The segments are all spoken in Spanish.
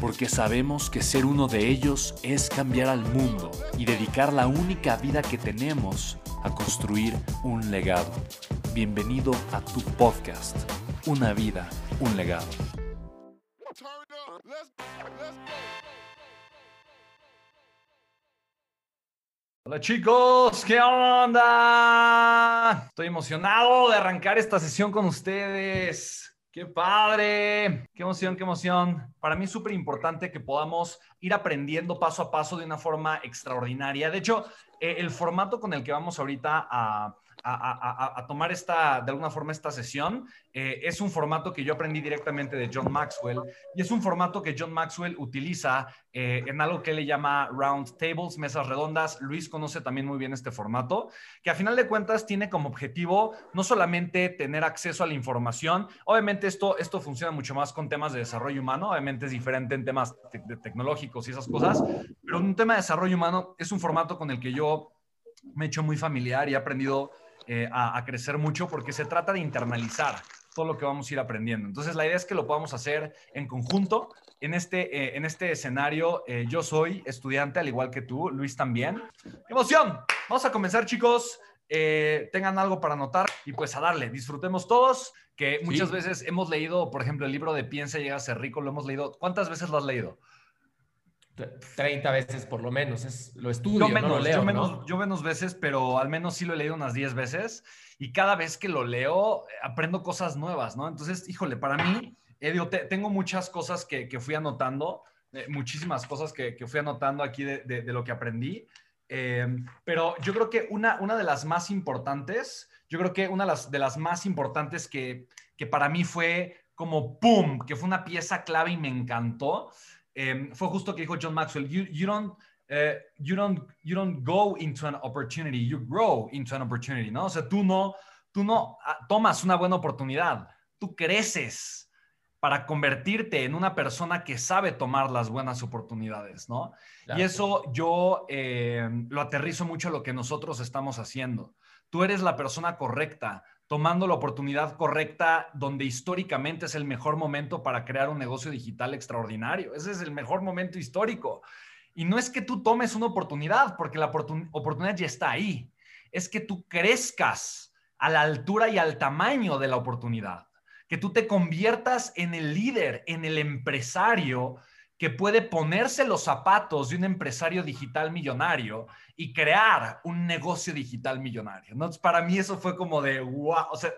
porque sabemos que ser uno de ellos es cambiar al mundo y dedicar la única vida que tenemos a construir un legado. Bienvenido a tu podcast, Una vida, un legado. Hola chicos, ¿qué onda? Estoy emocionado de arrancar esta sesión con ustedes. ¡Qué padre! ¡Qué emoción, qué emoción! Para mí es súper importante que podamos ir aprendiendo paso a paso de una forma extraordinaria. De hecho, eh, el formato con el que vamos ahorita a, a, tomar esta, de alguna forma esta sesión. Eh, es un formato que yo aprendí directamente de John Maxwell y es un formato que John Maxwell utiliza eh, en algo que le llama round tables, mesas redondas. Luis conoce también muy bien este formato, que a final de cuentas tiene como objetivo no solamente tener acceso a la información, obviamente esto, esto funciona mucho más con temas de desarrollo humano, obviamente es diferente en temas tecnológicos y esas cosas, pero un tema de desarrollo humano es un formato con el que yo me he hecho muy familiar y he aprendido eh, a, crecer mucho porque se trata de internalizar todo lo que vamos a ir aprendiendo. Entonces, la idea es que lo podamos hacer en conjunto. En este, eh, en este escenario, eh, yo soy estudiante, al igual que tú, Luis también. ¡Emoción! Vamos a comenzar, chicos. tengan algo para anotar y pues a darle. Disfrutemos todos, que muchas veces hemos leído, por ejemplo, el libro de Piensa y llega a ser rico, lo hemos leído. ¿Cuántas veces lo has leído? 30 veces por lo menos, es, lo estudio, yo menos, no lo leo. Yo menos, yo menos veces, pero al menos sí lo he leído unas 10 veces y cada vez que lo leo aprendo cosas nuevas, ¿no? Entonces, híjole, para mí, eh, tengo muchas cosas que, que fui anotando, eh, muchísimas cosas que, que, fui anotando aquí de, de, lo que aprendí, em, pero yo creo que una, una de las más importantes, yo creo que una de las, de las más importantes que, que para mí fue como ¡pum!, que fue una pieza clave y me encantó, Em, fue justo que dijo John Maxwell, you, you, don't, uh, you, don't, you don't go into an opportunity, you grow into an opportunity, ¿no? O sea, tú no, tú no ah, tomas una buena oportunidad, tú creces para convertirte en una persona que sabe tomar las buenas oportunidades, ¿no? Y eso yo eh, lo aterrizo mucho a lo que nosotros estamos haciendo. Tú eres la persona correcta, tomando la oportunidad correcta donde históricamente es el mejor momento para crear un negocio digital extraordinario. Ese es el mejor momento histórico. Y no es que tú tomes una oportunidad, porque la oportunidad ya está ahí. Es que tú crezcas a la altura y al tamaño de la oportunidad. Que tú te conviertas en el líder, en el empresario que puede ponerse los zapatos de un empresario digital millonario y crear un negocio digital millonario. ¿no? para mí eso fue como de, wow, o sea,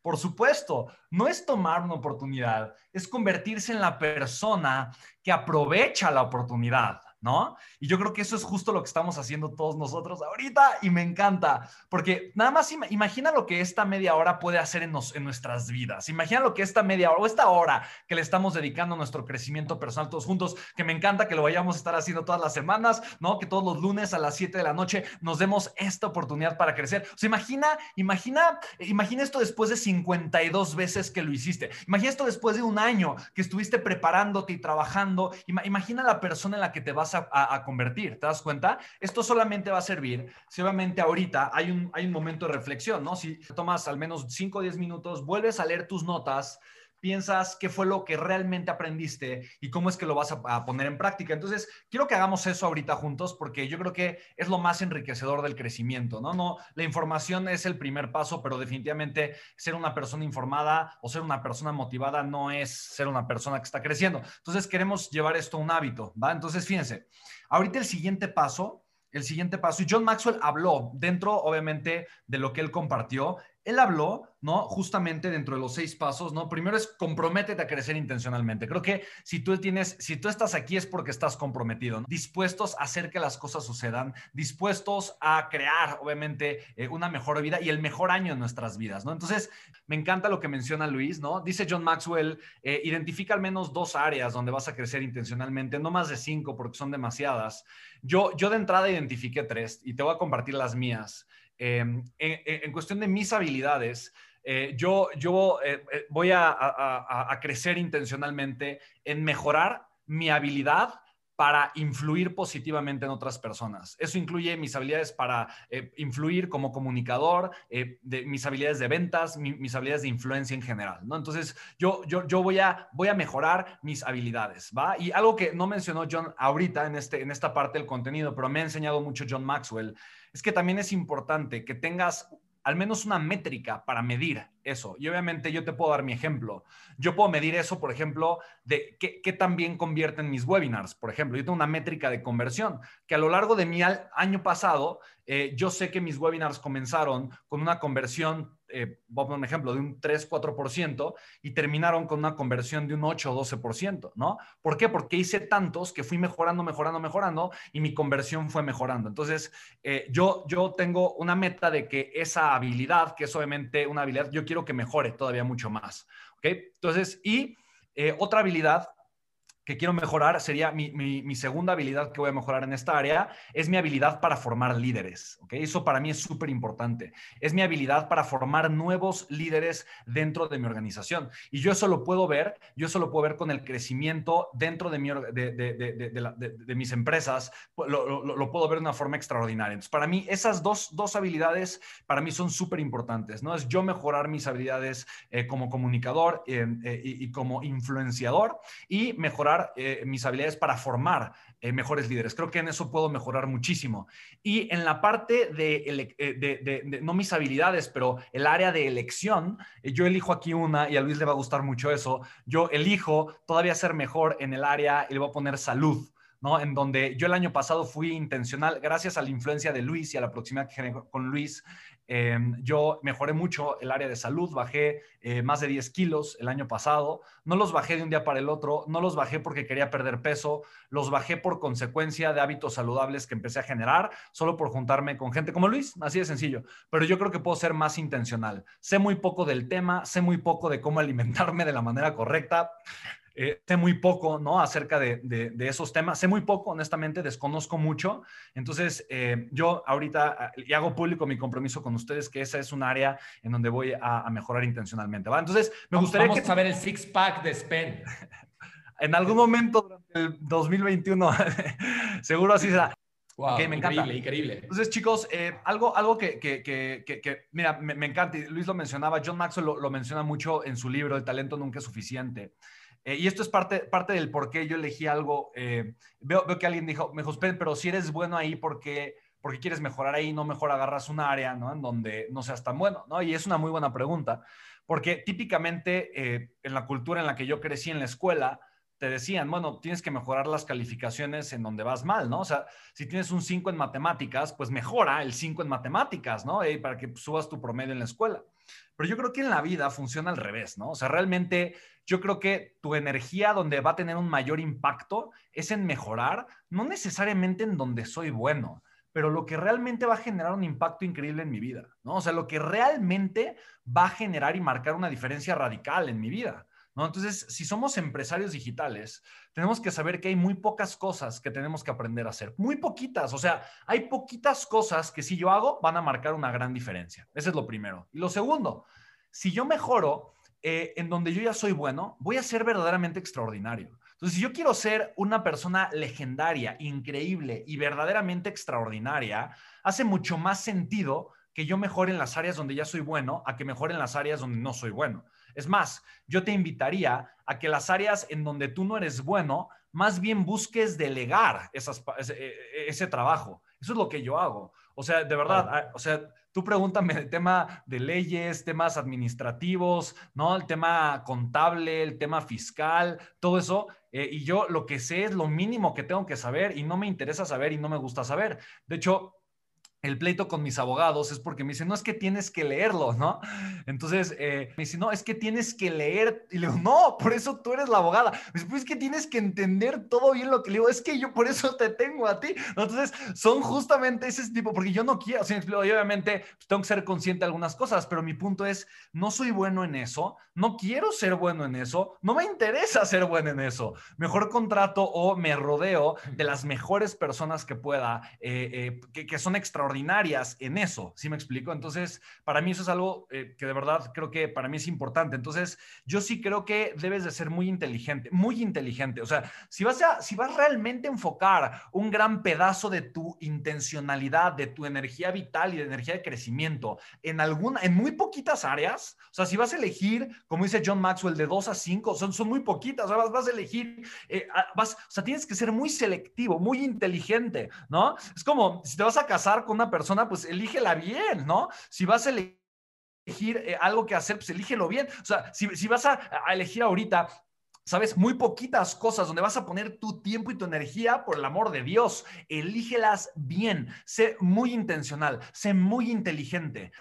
por supuesto, no es tomar una oportunidad, es convertirse en la persona que aprovecha la oportunidad. ¿No? Y yo creo que eso es justo lo que estamos haciendo todos nosotros ahorita y me encanta, porque nada más imagina lo que esta media hora puede hacer en, nuestras vidas. Imagina lo que esta media hora o esta hora que le estamos dedicando a nuestro crecimiento personal todos juntos, que me encanta que lo vayamos a estar haciendo todas las semanas, ¿no? Que todos los lunes a las 7 de la noche nos demos esta oportunidad para crecer. O sea, imagina, imagina, imagina esto después de 52 veces que lo hiciste. Imagina esto después de un año que estuviste preparándote y trabajando. Imagina la persona en la que te vas a, convertir. ¿Te das cuenta? Esto solamente va a servir si obviamente ahorita hay un, hay un momento de reflexión, ¿no? Si tomas al menos 5 o 10 minutos, vuelves a leer tus notas, piensas qué fue lo que realmente aprendiste y cómo es que lo vas a, poner en práctica. Entonces, quiero que hagamos eso ahorita juntos porque yo creo que es lo más enriquecedor del crecimiento, ¿no? No, la información es el primer paso, pero definitivamente ser una persona informada o ser una persona motivada no es ser una persona que está creciendo. Entonces, queremos llevar esto a un hábito, ¿va? Entonces, fíjense, ahorita el siguiente paso el siguiente paso, y John Maxwell habló dentro, obviamente, de lo que él compartió, él habló, ¿no? Justamente dentro de los seis pasos, ¿no? Primero es comprométete a crecer intencionalmente. Creo que si tú tienes, si tú estás aquí es porque estás comprometido, dispuestos a hacer que las cosas sucedan, dispuestos a crear, obviamente, eh, una mejor vida y el mejor año en nuestras vidas, ¿no? Entonces, me encanta lo que menciona Luis, ¿no? Dice John Maxwell, eh, identifica al menos dos áreas donde vas a crecer intencionalmente, no más de cinco porque son demasiadas. Yo, yo de entrada identifiqué tres y te voy a compartir las mías. Em, en, cuestión de mis habilidades, eh, yo, yo eh, eh, voy a, crecer intencionalmente en mejorar mi habilidad para influir positivamente en otras personas. Eso incluye mis habilidades para influir como comunicador, de, mis habilidades de ventas, mis habilidades de influencia en general, ¿no? Entonces, yo, yo, yo voy, a, voy a mejorar mis habilidades, ¿va? Y algo que no mencionó John ahorita en, este, en esta parte del contenido, pero me ha enseñado mucho John Maxwell, es que también es importante que tengas al menos una métrica para medir eso. Y obviamente yo te puedo dar mi ejemplo. Yo puedo medir eso, por ejemplo, de qué, qué tan bien convierten mis webinars. Por ejemplo, yo tengo una métrica de conversión, que a lo largo de mi año pasado, eh, yo sé que mis webinars comenzaron con una conversión eh, voy a un ejemplo, de un 3-4% y terminaron con una conversión de un 8 o 12%, ¿no? ¿Por qué? Porque hice tantos que fui mejorando, mejorando, mejorando y mi conversión fue mejorando. Entonces, eh, yo, yo tengo una meta de que esa habilidad, que es obviamente una habilidad, yo quiero que mejore todavía mucho más, ¿ok? Entonces, y eh, otra habilidad que quiero mejorar sería mi, segunda habilidad que voy a mejorar en esta área, es mi habilidad para formar líderes. ¿okay? Eso para mí es súper importante. Es mi habilidad para formar nuevos líderes dentro de mi organización. Y yo eso lo puedo ver, yo eso lo puedo ver con el crecimiento dentro de, mi, de, mis empresas, lo, puedo ver de una forma extraordinaria. Entonces, para mí, esas dos, habilidades para mí son súper importantes. ¿no? Es yo mejorar mis habilidades eh, como comunicador eh, eh, y como influenciador y mejorar eh, mis habilidades para formar eh, mejores líderes. Creo que en eso puedo mejorar muchísimo. Y en la parte de, eh, no mis habilidades, pero el área de elección, yo elijo aquí una y a Luis le va a gustar mucho eso. Yo elijo todavía ser mejor en el área y le voy a poner salud. ¿no? En donde yo el año pasado fui intencional, gracias a la influencia de Luis y a la proximidad que generé con Luis, Em, yo mejoré mucho el área de salud, bajé eh, más de 10 kilos el año pasado. No los bajé de un día para el otro, no los bajé porque quería perder peso, los bajé por consecuencia de hábitos saludables que empecé a generar, solo por juntarme con gente como Luis, así de sencillo. Pero yo creo que puedo ser más intencional. Sé muy poco del tema, sé muy poco de cómo alimentarme de la manera correcta. Eh, sé muy poco, ¿no? Acerca de, de, esos temas. Sé muy poco, honestamente, desconozco mucho. Entonces, eh, yo ahorita, ah, y hago público mi compromiso con ustedes, que esa es un área en donde voy a, mejorar intencionalmente, ¿va? Entonces, me gustaría Vamos que... saber el six-pack de Spen. en algún momento durante el 2021, seguro así será. Wow, me encanta. Increíble, increíble. Entonces, chicos, eh, algo, algo que, que, que, que mira, me, encanta, y Luis lo mencionaba, John Maxwell lo, lo, menciona mucho en su libro, El talento nunca es suficiente. Eh, y esto es parte, parte del por qué yo elegí algo. Eh, veo, veo, que alguien dijo, me dijo, pero si eres bueno ahí, ¿por qué, porque quieres mejorar ahí? No mejor agarras un área, ¿no? En donde no seas tan bueno, ¿no? Y es una muy buena pregunta, porque típicamente eh, en la cultura en la que yo crecí en la escuela, te decían, bueno, tienes que mejorar las calificaciones en donde vas mal, ¿no? O sea, si tienes un 5 en matemáticas, pues mejora el 5 en matemáticas, ¿no? para que subas tu promedio en la escuela. Pero yo creo que en la vida funciona al revés, ¿no? O sea, realmente yo creo que tu energía donde va a tener un mayor impacto es en mejorar, no necesariamente en donde soy bueno, pero lo que realmente va a generar un impacto increíble en mi vida, ¿no? O sea, lo que realmente va a generar y marcar una diferencia radical en mi vida. Entonces, si somos empresarios digitales, tenemos que saber que hay muy pocas cosas que tenemos que aprender a hacer. Muy poquitas. O sea, hay poquitas cosas que si yo hago van a marcar una gran diferencia. Ese es lo primero. Y lo segundo, si yo mejoro eh, en donde yo ya soy bueno, voy a ser verdaderamente extraordinario. Entonces, si yo quiero ser una persona legendaria, increíble y verdaderamente extraordinaria, hace mucho más sentido que yo mejore en las áreas donde ya soy bueno a que mejore en las áreas donde no soy bueno. Es más, yo te invitaría a que las áreas en donde tú no eres bueno, más bien busques delegar esas, ese, ese, trabajo. Eso es lo que yo hago. O sea, de verdad, o sea, tú pregúntame el tema de leyes, temas administrativos, ¿no? El tema contable, el tema fiscal, todo eso. Eh, y yo lo que sé es lo mínimo que tengo que saber y no me interesa saber y no me gusta saber. De hecho, el pleito con mis abogados es porque me dicen, no es que tienes que leerlo, ¿no? Entonces eh, me dicen, no, es que tienes que leer. Y le digo, no, por eso tú eres la abogada. Me dice, pues es que tienes que entender todo bien lo que le digo, es que yo por eso te tengo a ti. Entonces son justamente ese tipo, porque yo no quiero, o sea, obviamente pues, tengo que ser consciente de algunas cosas, pero mi punto es, no soy bueno en eso, no quiero ser bueno en eso, no me interesa ser bueno en eso. Mejor contrato o me rodeo de las mejores personas que pueda, eh, eh, que, que son extraordinarias extraordinarias en eso, ¿sí me explico? Entonces, para mí eso es algo eh, que de verdad creo que para mí es importante. Entonces, yo sí creo que debes de ser muy inteligente, muy inteligente. O sea, si vas a, si vas realmente a enfocar un gran pedazo de tu intencionalidad, de tu energía vital y de energía de crecimiento en alguna, en muy poquitas áreas, o sea, si vas a elegir, como dice John Maxwell, de 2 a 5, son, son muy poquitas, o sea, vas, vas a elegir, eh, vas, o sea, tienes que ser muy selectivo, muy inteligente, ¿no? Es como si te vas a casar con una persona, pues elígela bien, ¿no? Si vas a elegir eh, algo que hacer, pues elígelo bien. O sea, si, vas a, elegir ahorita ¿sabes? Muy poquitas cosas donde vas a poner tu tiempo y tu energía, por el amor de Dios, elígelas bien, sé muy intencional, sé muy inteligente.